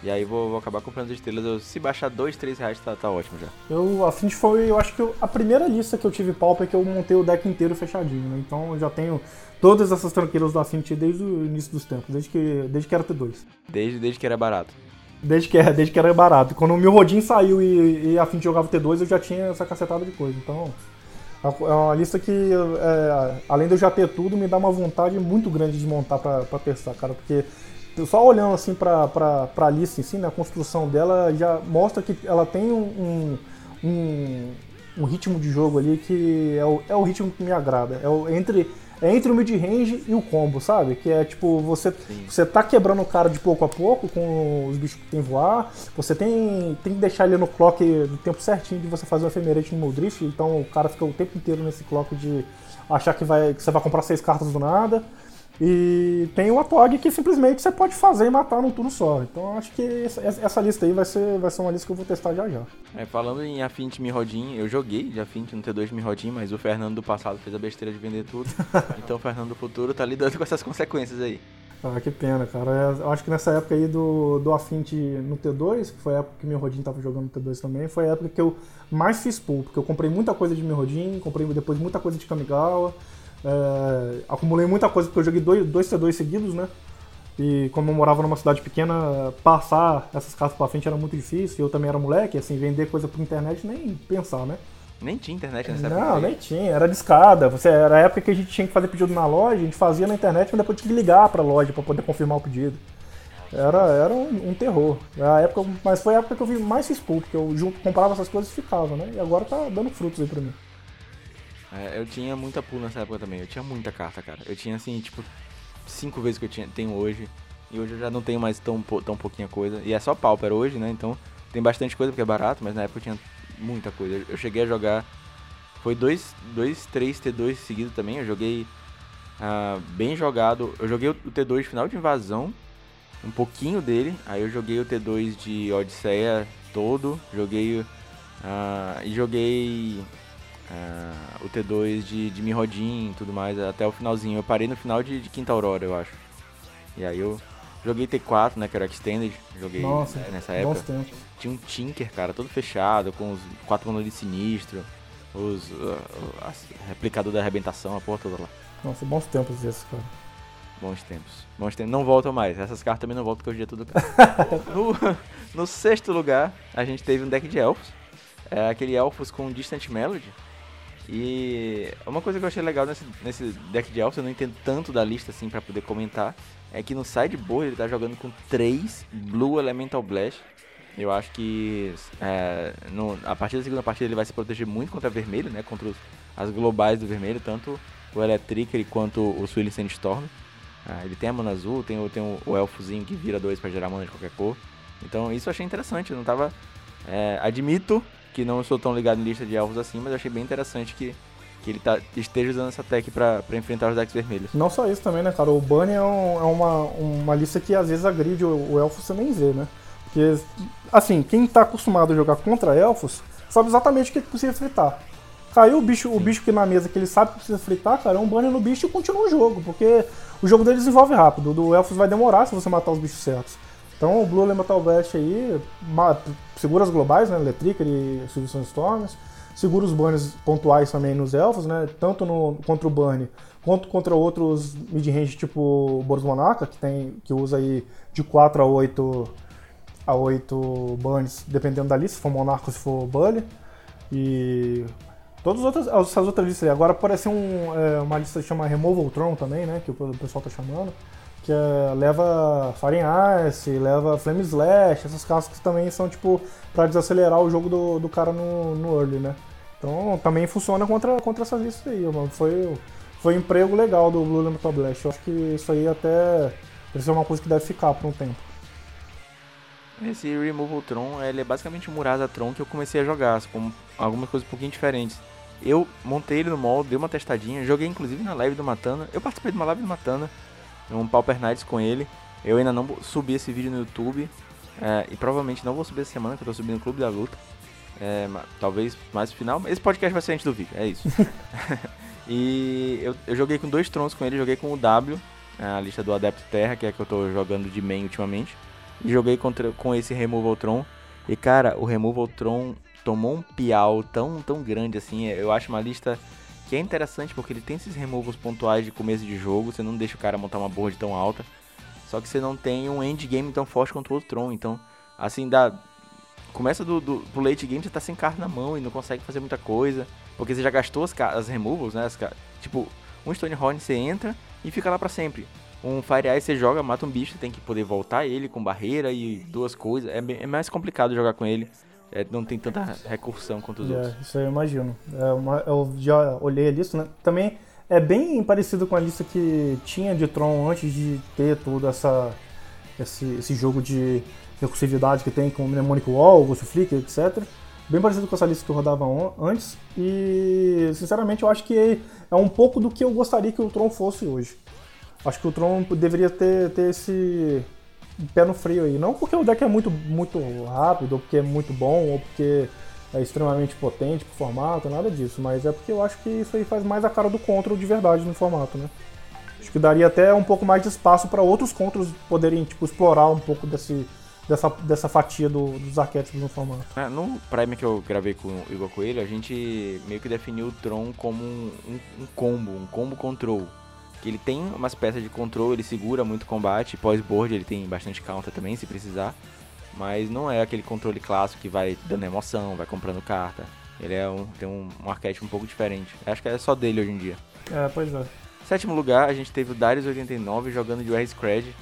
E aí vou, vou, acabar comprando as estrelas. Eu, se baixar 2, 3 reais, tá, tá ótimo já. Eu, a Fint foi, eu acho que eu, a primeira lista que eu tive palpa é que eu montei o deck inteiro fechadinho, né? Então eu já tenho todas essas tranqueiras do Affinity desde o início dos tempos, desde que, desde que era T2. Desde, desde que era barato. Desde que, desde que era barato. Quando o meu Rodin saiu e, e a Affinity jogava T2, eu já tinha essa cacetada de coisa. Então, é uma lista que, é, além de eu já ter tudo, me dá uma vontade muito grande de montar pra testar, cara. Porque só olhando assim pra, pra lista em si, né, a construção dela já mostra que ela tem um, um, um ritmo de jogo ali que é o, é o ritmo que me agrada. É o, entre é entre o mid-range e o combo, sabe? Que é tipo, você, você tá quebrando o cara de pouco a pouco com os bichos que tem voar, você tem, tem que deixar ele no clock do tempo certinho de você fazer o efemerate no drift, então o cara fica o tempo inteiro nesse clock de achar que, vai, que você vai comprar seis cartas do nada. E tem o Atog que simplesmente você pode fazer e matar num turno só. Então acho que essa, lista aí vai ser, vai ser uma lista que eu vou testar já já. É, falando em Affinity Mirodin, eu joguei de Affinity no T2 Mirodin, mas o Fernando do passado fez a besteira de vender tudo. então o Fernando do futuro tá lidando com essas consequências aí. Ah, que pena, cara. É, eu acho que nessa época aí do, do Affinity no T2, que foi a época que meu Rodin tava jogando no T2 também, foi a época que eu mais fiz pull, porque eu comprei muita coisa de meu Rodin, comprei depois muita coisa de Kamigawa. É, acumulei muita coisa porque eu joguei dois, dois C2 seguidos, né? E como eu morava numa cidade pequena, passar essas cartas pra frente era muito difícil. Eu também era moleque, assim, vender coisa por internet nem pensar, né? Nem tinha internet nessa época. Não, nem tinha, era discada. Você, era a época que a gente tinha que fazer pedido na loja, a gente fazia na internet, mas depois tinha que ligar pra loja para poder confirmar o pedido. Era, era um, um, terror. A época, mas foi a época que eu vi mais Cispool, porque eu junto, comprava essas coisas e ficava, né? E agora tá dando frutos aí pra mim. É, eu tinha muita pool nessa época também. Eu tinha muita carta, cara. Eu tinha, assim, tipo, cinco vezes que eu tinha, tenho hoje. E hoje eu já não tenho mais tão, tão pouquinha coisa. E é só Pauper hoje, né? Então tem bastante coisa porque é barato, mas na época eu tinha muita coisa. Eu cheguei a jogar. Foi dois, dois três T2 seguidos também. Eu joguei uh, bem jogado. Eu joguei o T2 final de invasão. um pouquinho dele. Aí eu joguei o T2 de Odisseia todo, joguei uh, e joguei uh, o T2 de, de Mirrodin e tudo mais até o finalzinho. Eu parei no final de, de Quinta Aurora, eu acho. E aí eu joguei T4, né, que era Extended, joguei Nossa, nessa época. Tinha um Tinker, cara, todo fechado, com os quatro monolitos sinistro, os uh, replicador da arrebentação, a porra toda lá. Nossa, bons tempos esses, cara. Bons tempos. Bons tempos. Não voltam mais. Essas cartas também não voltam porque hoje é tudo no, no sexto lugar, a gente teve um deck de elfos. É aquele elfos com Distant Melody. E uma coisa que eu achei legal nesse, nesse deck de elfos, eu não entendo tanto da lista assim para poder comentar, é que no sideboard ele tá jogando com 3 Blue Elemental Blast. Eu acho que é, no, a partir da segunda partida ele vai se proteger muito contra vermelho, né? Contra os, as globais do vermelho, tanto o Electric quanto o Swilling Sandstorm. Ah, ele tem a mana azul, tem, o, tem o, o elfozinho que vira dois para gerar mana de qualquer cor. Então isso eu achei interessante, eu não tava. É, admito que não sou tão ligado em lista de elfos assim, mas eu achei bem interessante que, que ele tá, esteja usando essa tech pra, pra enfrentar os decks vermelhos. Não só isso também, né, cara? O Bunny é, um, é uma, uma lista que às vezes agride o, o elfo sem nem ver, né? Porque, assim, quem tá acostumado a jogar contra elfos sabe exatamente o que precisa fritar. Caiu o bicho, o bicho aqui na mesa que ele sabe que precisa fritar, cara, é um banner no bicho e continua o jogo, porque o jogo dele desenvolve rápido. O do Elfos vai demorar se você matar os bichos certos. Então o Blue Elemental Blast aí segura as globais, né? Electric e Silvio Storms. Segura os banners pontuais também nos elfos, né? Tanto no, contra o Burn quanto contra outros mid-range tipo Boros Monarca, que, tem, que usa aí de 4 a 8 a 8 bans, dependendo da lista, se for Monarca ou se for Bully. E Todas as outras, essas outras listas aí. Agora apareceu um, é, uma lista que chama Removal Tron também, né? Que o pessoal tá chamando. Que é, leva Fire Ice, leva Flame Slash, essas que também são tipo pra desacelerar o jogo do, do cara no, no early, né? Então também funciona contra, contra essas listas aí, mano. Foi, foi um emprego legal do Blue Elemental Blast. Eu acho que isso aí até deve ser uma coisa que deve ficar por um tempo. Esse Removal Tron, ele é basicamente um Murasa Tron que eu comecei a jogar, com algumas coisas um pouquinho diferentes. Eu montei ele no molde, dei uma testadinha, joguei inclusive na live do Matana. Eu participei de uma live do Matana, um Pauper Nights com ele. Eu ainda não subi esse vídeo no YouTube. É, e provavelmente não vou subir essa semana, que eu tô subindo no Clube da Luta. É, talvez mais no final. Esse podcast vai ser antes do vídeo, é isso. e eu, eu, joguei com dois trons com ele, joguei com o W, a lista do Adepto Terra, que é que eu tô jogando de main ultimamente. E joguei contra, com esse Removal Tron. E cara, o Removal Tron tomou um piau tão, tão grande assim. Eu acho uma lista que é interessante porque ele tem esses removals pontuais de começo de jogo. Você não deixa o cara montar uma board tão alta. Só que você não tem um endgame tão forte quanto o Tron. Então, assim, dá. Começa do, do pro late game, você tá sem carta na mão e não consegue fazer muita coisa. Porque você já gastou as, as removals, né? As, tipo, um Stonehorn você entra e fica lá para sempre. Um Fire Ice você joga, mata um bicho, tem que poder voltar ele com barreira e duas coisas. É, é mais complicado jogar com ele é, não tem tanta recursão quanto os é, outros. Isso eu imagino. É uma, eu já olhei a lista, né? Também é bem parecido com a lista que tinha de Tron antes de ter todo essa, esse, esse jogo de recursividade que tem com Mnemonic Wall, Ghost Flicker, etc. Bem parecido com essa lista que eu rodava antes. E, sinceramente, eu acho que é um pouco do que eu gostaria que o Tron fosse hoje. Acho que o Tron deveria ter, ter esse, pé no freio aí. Não porque o deck é muito, muito rápido, ou porque é muito bom, ou porque é extremamente potente pro formato, nada disso. Mas é porque eu acho que isso aí faz mais a cara do control de verdade no formato, né? Acho que daria até um pouco mais de espaço para outros controls poderem tipo, explorar um pouco desse, dessa, dessa fatia do, dos arquétipos no formato. É, no Prime que eu gravei com o Igor Coelho, a gente meio que definiu o Tron como um, um, um combo, um combo control ele tem umas peças de controle, ele segura muito combate, pós-board ele tem bastante counter também, se precisar. Mas não é aquele controle clássico que vai dando emoção, vai comprando carta. Ele é um, tem um, um arquétipo um pouco diferente. Acho que é só dele hoje em dia. É, pois é. Sétimo lugar, a gente teve o Darius89 jogando de UR Scred.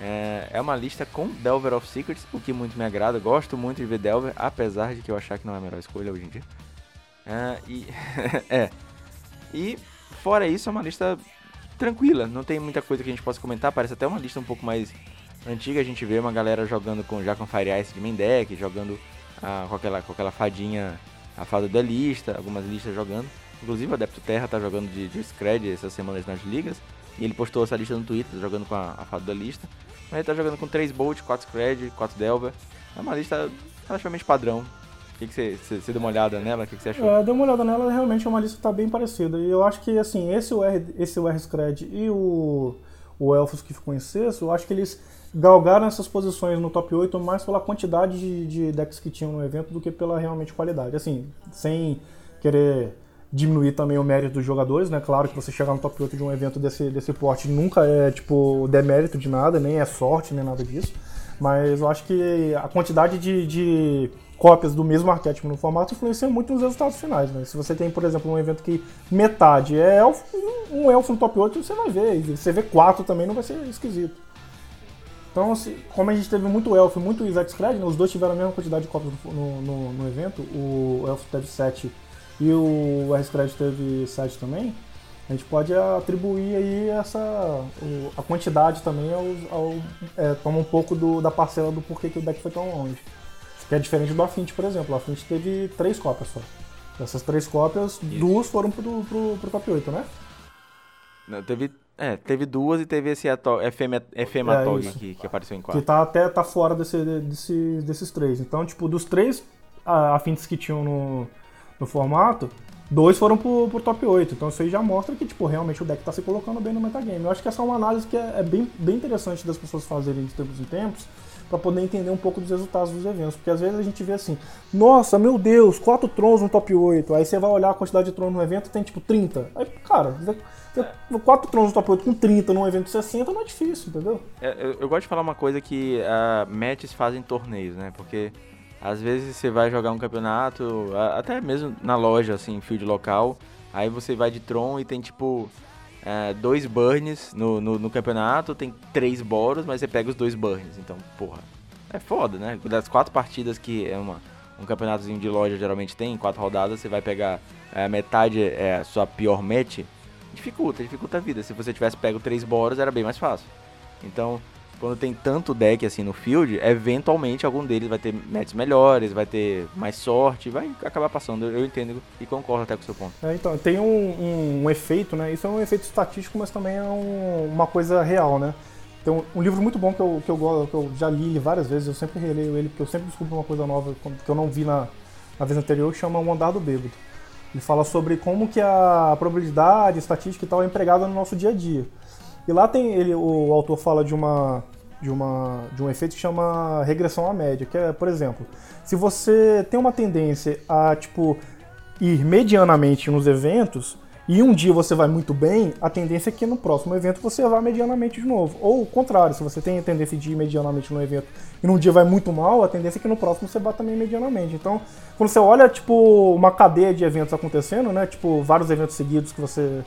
É, é uma lista com Delver of Secrets, o que muito me agrada. Gosto muito de ver Delver, apesar de que eu achar que não é a melhor escolha hoje em dia. É, e, é. E fora isso, é uma lista tranquila, não tem muita coisa que a gente possa comentar, parece até uma lista um pouco mais antiga, a gente vê uma galera jogando com, já com Fire Ice de main deck, jogando ah, com, aquela, com aquela fadinha, a fada da lista, algumas listas jogando, inclusive o Adepto Terra tá jogando de, de Scred essas semanas nas ligas, E ele postou essa lista no Twitter, jogando com a, a fada da lista. Mas ele tá jogando com 3 Bolt, 4 Scred, 4 Delver. É uma lista relativamente padrão. O que, você, você, deu uma olhada nela? O que, que você achou? É, dei uma olhada nela, realmente é uma lista que tá bem parecida. E eu acho que, assim, esse o R, esse o R Scred e o, o Elfos que ficou em sexto, eu acho que eles galgaram essas posições no top 8 mais pela quantidade de, de decks que tinham no evento do que pela realmente qualidade. Assim, sem querer diminuir também o mérito dos jogadores, né? Claro que você chegar no top 8 de um evento desse, desse porte nunca é, tipo, demérito de nada, nem é sorte, nem nada disso. Mas eu acho que a quantidade de, de cópias do mesmo arquétipo no formato influencia muito nos resultados finais, né? Se você tem, por exemplo, um evento que metade é elfo, um elfo no top 8 você vai ver. E você vê quatro também não vai ser esquisito. Então, assim, como a gente teve muito elfo e muito Isaac Scred, né, os dois tiveram a mesma quantidade de cópias no, no, no evento, o elfo teve 7 e o R-Scred teve 7 também, a gente pode atribuir aí essa a quantidade também ao, ao é, toma um pouco do, da parcela do porquê que o deck foi tão longe. Que é diferente do Affinity, por exemplo. O Affinity teve três cópias só. Dessas três cópias, Isso. duas foram pro, pro, pro top 8, né? Não, teve é, teve duas e teve esse Efematog é, que, que apareceu em quatro. Que tá até tá fora desse, desse, desses três. Então, tipo, dos três afins que tinham no, no formato, dois foram pro, pro top 8. Então isso aí já mostra que, tipo, realmente o deck tá se colocando bem no metagame. Eu acho que essa é uma análise que é, é bem, bem interessante das pessoas fazerem de tempos em tempos para poder entender um pouco dos resultados dos eventos. Porque às vezes a gente vê assim, nossa, meu Deus, quatro trons no top 8. Aí você vai olhar a quantidade de trons no evento tem tipo 30. Aí, cara, quatro trons no top 8 com 30 num evento de 60 não é difícil, entendeu? É, eu, eu, gosto de falar uma coisa que uh, matches fazem torneios, né? Porque às vezes você vai jogar um campeonato, até mesmo na loja, assim, field local, aí você vai de Tron e tem tipo é, dois burns no, no, no, campeonato, tem três boros, mas você pega os dois burns. Então, porra, é foda, né? Das quatro partidas que é uma, um campeonatozinho de loja geralmente tem, quatro rodadas, você vai pegar é, metade, é a sua pior match, dificulta, dificulta a vida. Se você tivesse pego três boros, era bem mais fácil. Então, quando tem tanto deck assim no field, eventualmente algum deles vai ter matches melhores, vai ter mais sorte, vai acabar passando. Eu entendo e concordo até com o seu ponto. É, então, tem um, um, um, efeito, né? Isso é um efeito estatístico, mas também é um, uma coisa real, né? Tem um, um, livro muito bom que eu, que, eu, que eu já li várias vezes, eu sempre releio ele, porque eu sempre descubro uma coisa nova que eu não vi na, na vez anterior, chama O Andar do Bêbado. Ele fala sobre como que a probabilidade, estatística e tal é empregada no nosso dia a dia. E lá tem ele, o autor fala de uma de uma de um efeito que chama regressão à média, que é, por exemplo, se você tem uma tendência a tipo ir medianamente nos eventos e um dia você vai muito bem, a tendência é que no próximo evento você vá medianamente de novo. Ou o contrário, se você tem a tendência de ir medianamente no evento e num dia vai muito mal, a tendência é que no próximo você vá também medianamente. Então, quando você olha tipo uma cadeia de eventos acontecendo, né, tipo vários eventos seguidos que você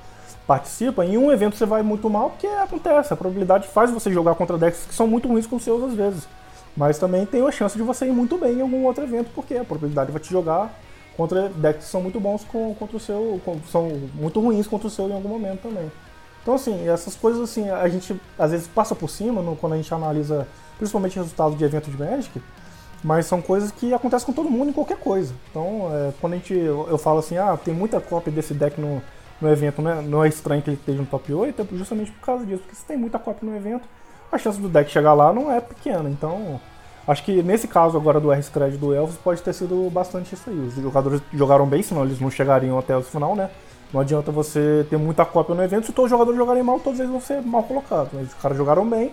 participa, em um evento você vai muito mal, porque acontece, a probabilidade faz você jogar contra decks que são muito ruins com seus às vezes. Mas também tem a chance de você ir muito bem em algum outro evento, porque a probabilidade vai te jogar contra decks que são muito bons com, contra o seu. Com, são muito ruins contra o seu em algum momento também. Então assim, essas coisas assim, a gente às vezes passa por cima no, quando a gente analisa principalmente resultados de eventos de Magic, mas são coisas que acontecem com todo mundo em qualquer coisa. Então, é, quando a gente eu, eu falo assim, ah, tem muita cópia desse deck no, no evento né? não é estranho que ele esteja no top 8, é justamente por causa disso. Porque se tem muita cópia no evento, a chance do deck chegar lá não é pequena. Então, acho que nesse caso agora do R-Scred do Elvis pode ter sido bastante isso aí. Os jogadores jogaram bem, senão eles não chegariam até o final, né? Não adianta você ter muita cópia no evento, se todos os jogadores jogarem mal, todos eles vão ser mal colocados. Mas os caras jogaram bem,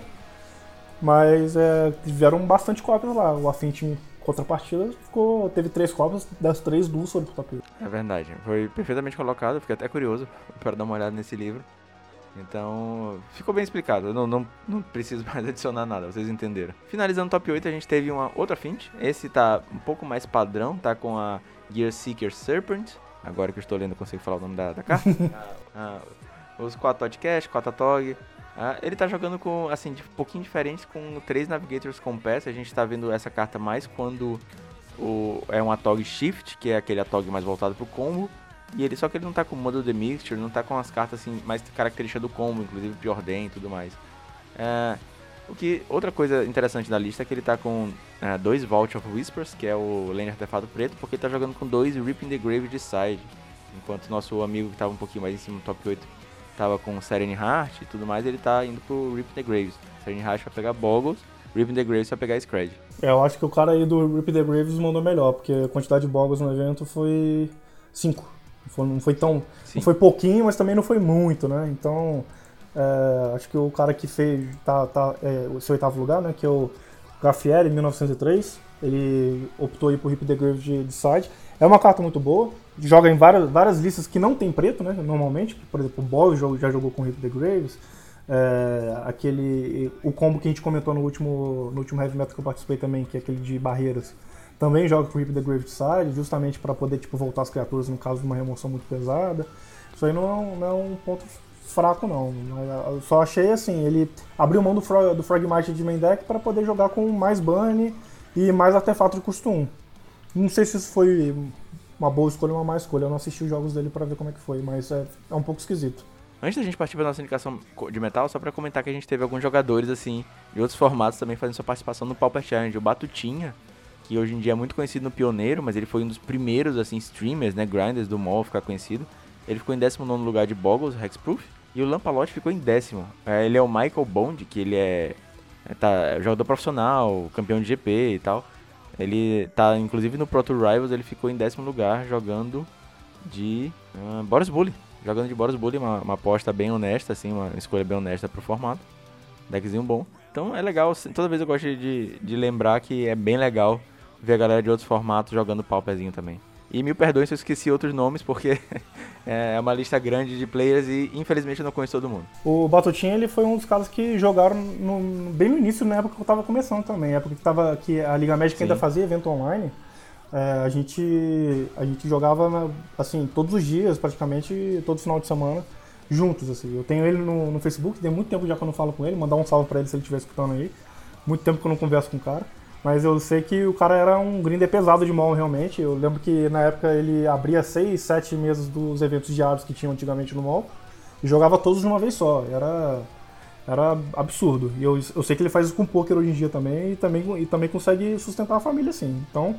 mas é, tiveram bastante cópias lá. O Affinity contrapartida, ficou, teve três copas, das três, duas foram pro top É verdade, foi perfeitamente colocado, fiquei até curioso para dar uma olhada nesse livro. Então, ficou bem explicado, eu não, não, não preciso mais adicionar nada, vocês entenderam. Finalizando o top 8, a gente teve uma outra fint, esse tá um pouco mais padrão, tá com a Gear Seeker Serpent, agora que eu estou lendo eu consigo falar o nome da, da carta. ah, os 4 Todcast, 4 Tog, ah, ele tá jogando com, assim, de um pouquinho diferente com três Navigators com Pass. A gente tá vendo essa carta mais quando o, é um Atog Shift, que é aquele Atog mais voltado pro combo. E ele, só que ele não tá com o Model The Mixture, não tá com as cartas assim, mais características do combo, inclusive Piorden e tudo mais. É, o que, outra coisa interessante da lista é que ele tá com é, dois Vault of Whispers, que é o Lane Artefato Preto, porque ele tá jogando com dois Ripping the Grave de side. Enquanto nosso amigo que tava um pouquinho mais em cima do top 8 tava com Serene Heart e tudo mais, ele tá indo pro Rip the Graves. Serene Heart vai pegar Boggles, Rip the Graves vai pegar Scred. É, eu acho que o cara aí do Rip the Graves mandou melhor, porque a quantidade de Boggles no evento foi 5. Não foi tão. Sim. Não foi pouquinho, mas também não foi muito, né? Então. É, acho que o cara que fez. tá, tá é, o seu oitavo lugar, né? Que é o Gaffieri, em 1903. Ele optou aí por Rip the Graves de, de side. É uma carta muito boa. Joga em várias, várias listas que não tem preto, né? Normalmente. Por exemplo, o Boy já jogou com Rip the Graves. É, aquele. O combo que a gente comentou no último, no último Heavy Metal que eu participei também, que é aquele de barreiras também joga com Rip the Grave Side, justamente para poder tipo, voltar as criaturas no caso de uma remoção muito pesada. Isso aí não é um, não é um ponto fraco, não. Eu só achei assim, ele abriu mão do, Frog, do Fragmite de main deck para poder jogar com mais burn e mais artefato de custo 1. Não sei se isso foi uma boa escolha ou uma má escolha. Eu não assisti os jogos dele para ver como é que foi, mas é, é um pouco esquisito. Antes da gente partir para nossa indicação de metal, só para comentar que a gente teve alguns jogadores assim de outros formatos também fazendo sua participação no Pauper Challenge. O Batutinha que hoje em dia é muito conhecido no Pioneiro, mas ele foi um dos primeiros assim streamers, né, grinders do mall ficar conhecido. Ele ficou em 19 lugar de Boggles, Hexproof, e o Lampalote ficou em décimo. É, ele é o Michael Bond, que ele é, é tá, é jogador profissional, campeão de GP e tal. Ele tá, inclusive no Proto Rivals, ele ficou em décimo lugar jogando de uh, Boris Bully. Jogando de Boris Bully, uma, uma aposta bem honesta, assim, uma escolha bem honesta pro formato. Deckzinho bom. Então é legal, toda vez eu gosto de, de lembrar que é bem legal ver a galera de outros formatos jogando pauperzinho também. E me perdoem se eu esqueci outros nomes, porque é uma lista grande de players e infelizmente eu não conheço todo mundo. O Batutinha ele foi um dos caras que jogaram no, bem no início, na época que eu estava começando também, época que, tava, que a Liga Médica ainda fazia evento online. É, a, gente, a gente jogava assim, todos os dias, praticamente, todo final de semana, juntos. Assim. Eu tenho ele no, no Facebook, tem muito tempo já que eu não falo com ele, mandar um salve para ele se ele estiver escutando aí. Muito tempo que eu não converso com o cara. Mas eu sei que o cara era um grinder pesado de mão, realmente. Eu lembro que na época ele abria seis, sete meses dos eventos diários que tinham antigamente no mall e jogava todos de uma vez só. Era, era absurdo. E eu, eu sei que ele faz isso com poker hoje em dia também e também, e também consegue sustentar a família assim. Então,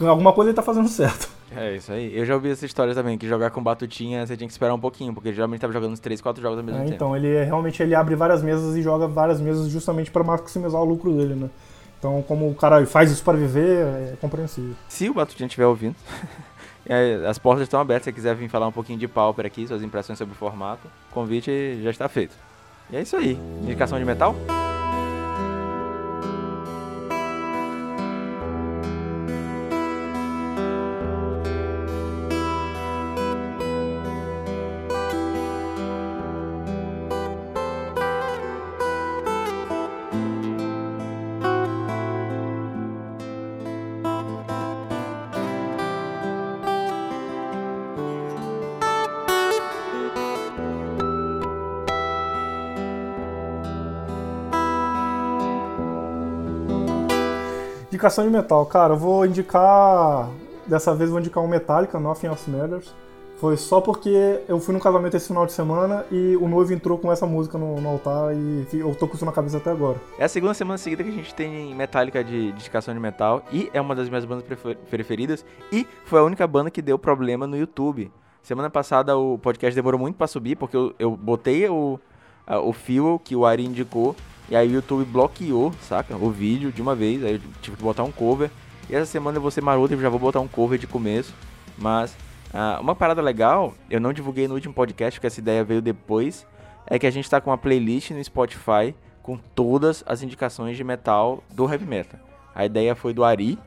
alguma coisa ele tá fazendo certo. É isso aí. Eu já ouvi essa história também, que jogar com batutinha você tinha que esperar um pouquinho, porque ele geralmente tava jogando uns 3, 4 jogos ao mesmo é, tempo. Então, ele realmente ele abre várias mesas e joga várias mesas justamente para maximizar o lucro dele, né? Então, como o cara faz isso para viver, é compreensível. Se o Batutinha estiver ouvindo, é, as portas estão abertas. Se você quiser vir falar um pouquinho de Pauper aqui, suas impressões sobre o formato, o convite já está feito. E é isso aí. Indicação de metal? Indicação de metal. Cara, eu vou indicar. Dessa vez vou indicar um Metallica, Nothing Else Matters. Foi só porque eu fui no casamento esse final de semana e o noivo entrou com essa música no, no, altar e eu tô com isso na cabeça até agora. É a segunda semana seguida que a gente tem Metallica de, de indicação de metal e é uma das minhas bandas preferidas e foi a única banda que deu problema no YouTube. Semana passada o podcast demorou muito para subir porque eu, eu botei o, a, o fio que o Ari indicou e aí o YouTube bloqueou, saca? O vídeo de uma vez. Aí eu tive que botar um cover. E essa semana eu vou ser maroto e já vou botar um cover de começo. Mas uh, uma parada legal, eu não divulguei no último podcast, porque essa ideia veio depois. É que a gente tá com uma playlist no Spotify com todas as indicações de metal do heavy metal. A ideia foi do Ari,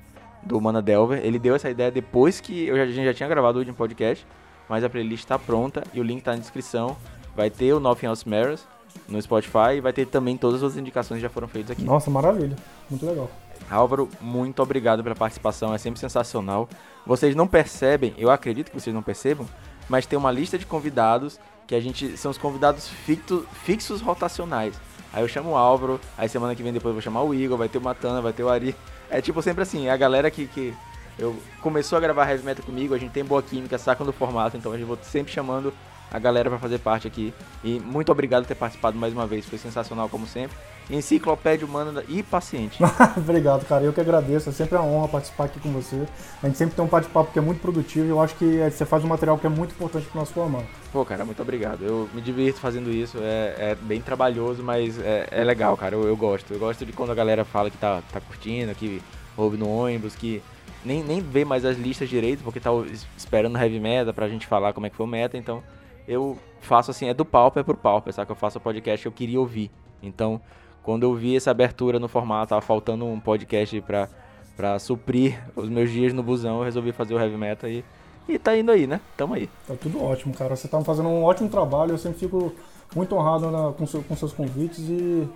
do Mana Delver. Ele deu essa ideia depois que eu já, a gente já tinha gravado o último podcast. Mas a playlist está pronta e o link está na descrição. Vai ter o Nothing Else Matters no Spotify e vai ter também todas as indicações que já foram feitas aqui. Nossa, maravilha. Muito legal. Álvaro, muito obrigado pela participação, é sempre sensacional. Vocês não percebem, eu acredito que vocês não percebam, mas tem uma lista de convidados que a gente são os convidados fixos, fixos rotacionais. Aí eu chamo o Álvaro, aí semana que vem depois eu vou chamar o Igor, vai ter o Matana, vai ter o Ari. É tipo sempre assim, é a galera que, que eu começou a gravar Heavy Metal comigo, a gente tem boa química, sacam do formato, então a gente vou sempre chamando a galera para fazer parte aqui. E muito obrigado por ter participado mais uma vez, foi sensacional como sempre. Enciclopédia Humana e Paciente. obrigado, cara. Eu que agradeço. É sempre uma honra participar aqui com você. A gente sempre tem um bate-papo que é muito produtivo e eu acho que é, você faz um material que é muito importante para nosso formando. Pô, cara, muito obrigado. Eu me divirto fazendo isso. É, é bem trabalhoso, mas é, é legal, cara. Eu, eu, gosto. Eu gosto de quando a galera fala que tá, tá curtindo, que ouve no ônibus, que nem, nem vê mais as listas direito, porque tá esperando heavy meta pra gente falar como é que foi o meta, então eu faço assim, é do palco, é pro palco, sabe? Que eu faço o podcast que eu queria ouvir. Então, quando eu vi essa abertura no formato, tava faltando um podcast pra, pra suprir os meus dias no busão, eu resolvi fazer o heavy metal e, e tá indo aí, né? Tamo aí. Tá tudo ótimo, cara. Você tá fazendo um ótimo trabalho, eu sempre fico muito honrado na, com, seu, com seus convites e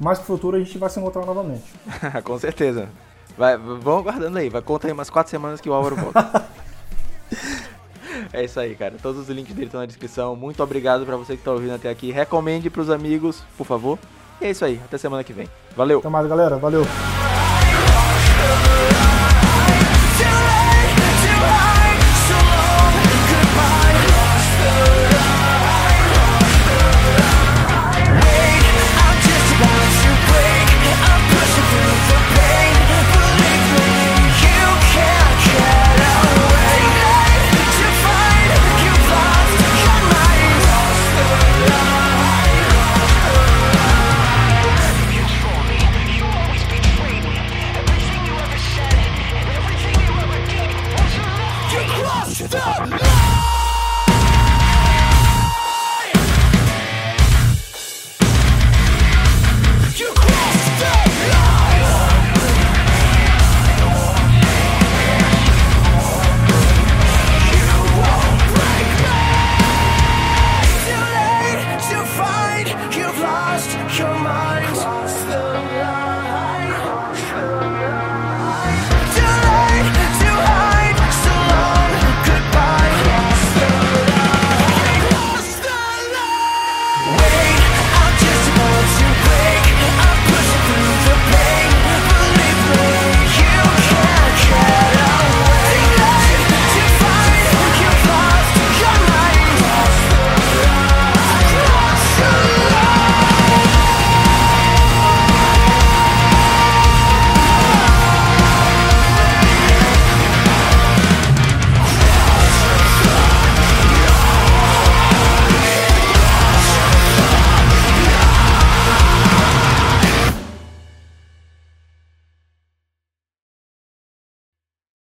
mais pro futuro a gente vai se encontrar novamente. com certeza. Vai, vão aguardando aí, vai contar aí umas quatro semanas que o Álvaro volta. É isso aí, cara. Todos os links dele estão na descrição. Muito obrigado para você que tá ouvindo até aqui. Recomende pros amigos, por favor. E é isso aí. Até semana que vem. Valeu. Até mais, galera. Valeu.